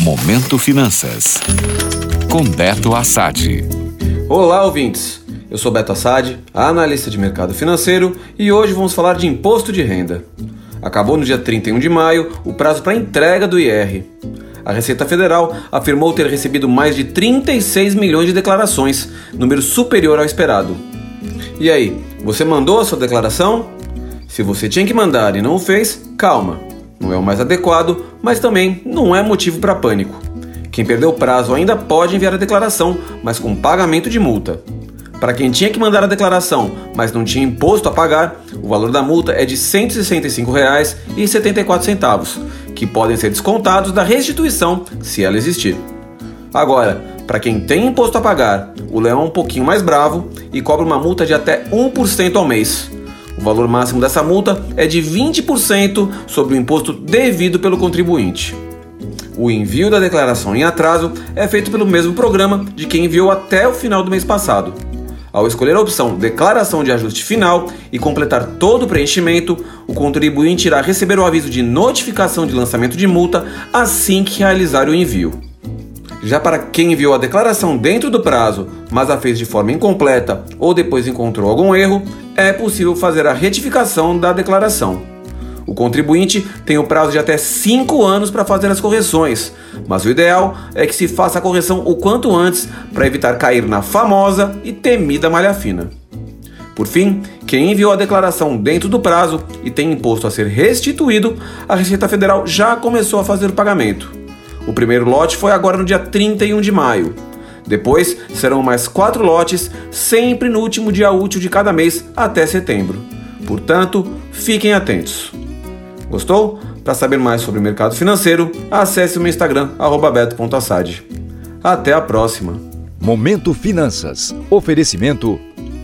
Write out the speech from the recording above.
Momento Finanças. Com Beto Assad. Olá, ouvintes. Eu sou Beto Assad, analista de mercado financeiro, e hoje vamos falar de imposto de renda. Acabou no dia 31 de maio o prazo para entrega do IR. A Receita Federal afirmou ter recebido mais de 36 milhões de declarações, número superior ao esperado. E aí, você mandou a sua declaração? Se você tinha que mandar e não o fez, calma. Não é o mais adequado, mas também não é motivo para pânico. Quem perdeu o prazo ainda pode enviar a declaração, mas com pagamento de multa. Para quem tinha que mandar a declaração, mas não tinha imposto a pagar, o valor da multa é de R$ 165,74, que podem ser descontados da restituição, se ela existir. Agora, para quem tem imposto a pagar, o leão é um pouquinho mais bravo e cobra uma multa de até 1% ao mês. O valor máximo dessa multa é de 20% sobre o imposto devido pelo contribuinte. O envio da declaração em atraso é feito pelo mesmo programa de quem enviou até o final do mês passado. Ao escolher a opção Declaração de Ajuste Final e completar todo o preenchimento, o contribuinte irá receber o aviso de notificação de lançamento de multa assim que realizar o envio. Já para quem enviou a declaração dentro do prazo, mas a fez de forma incompleta ou depois encontrou algum erro, é possível fazer a retificação da declaração. O contribuinte tem o prazo de até 5 anos para fazer as correções, mas o ideal é que se faça a correção o quanto antes para evitar cair na famosa e temida malha fina. Por fim, quem enviou a declaração dentro do prazo e tem imposto a ser restituído, a Receita Federal já começou a fazer o pagamento. O primeiro lote foi agora no dia 31 de maio. Depois serão mais quatro lotes, sempre no último dia útil de cada mês até setembro. Portanto, fiquem atentos. Gostou? Para saber mais sobre o mercado financeiro, acesse o meu Instagram, beto.assad. Até a próxima! Momento Finanças. Oferecimento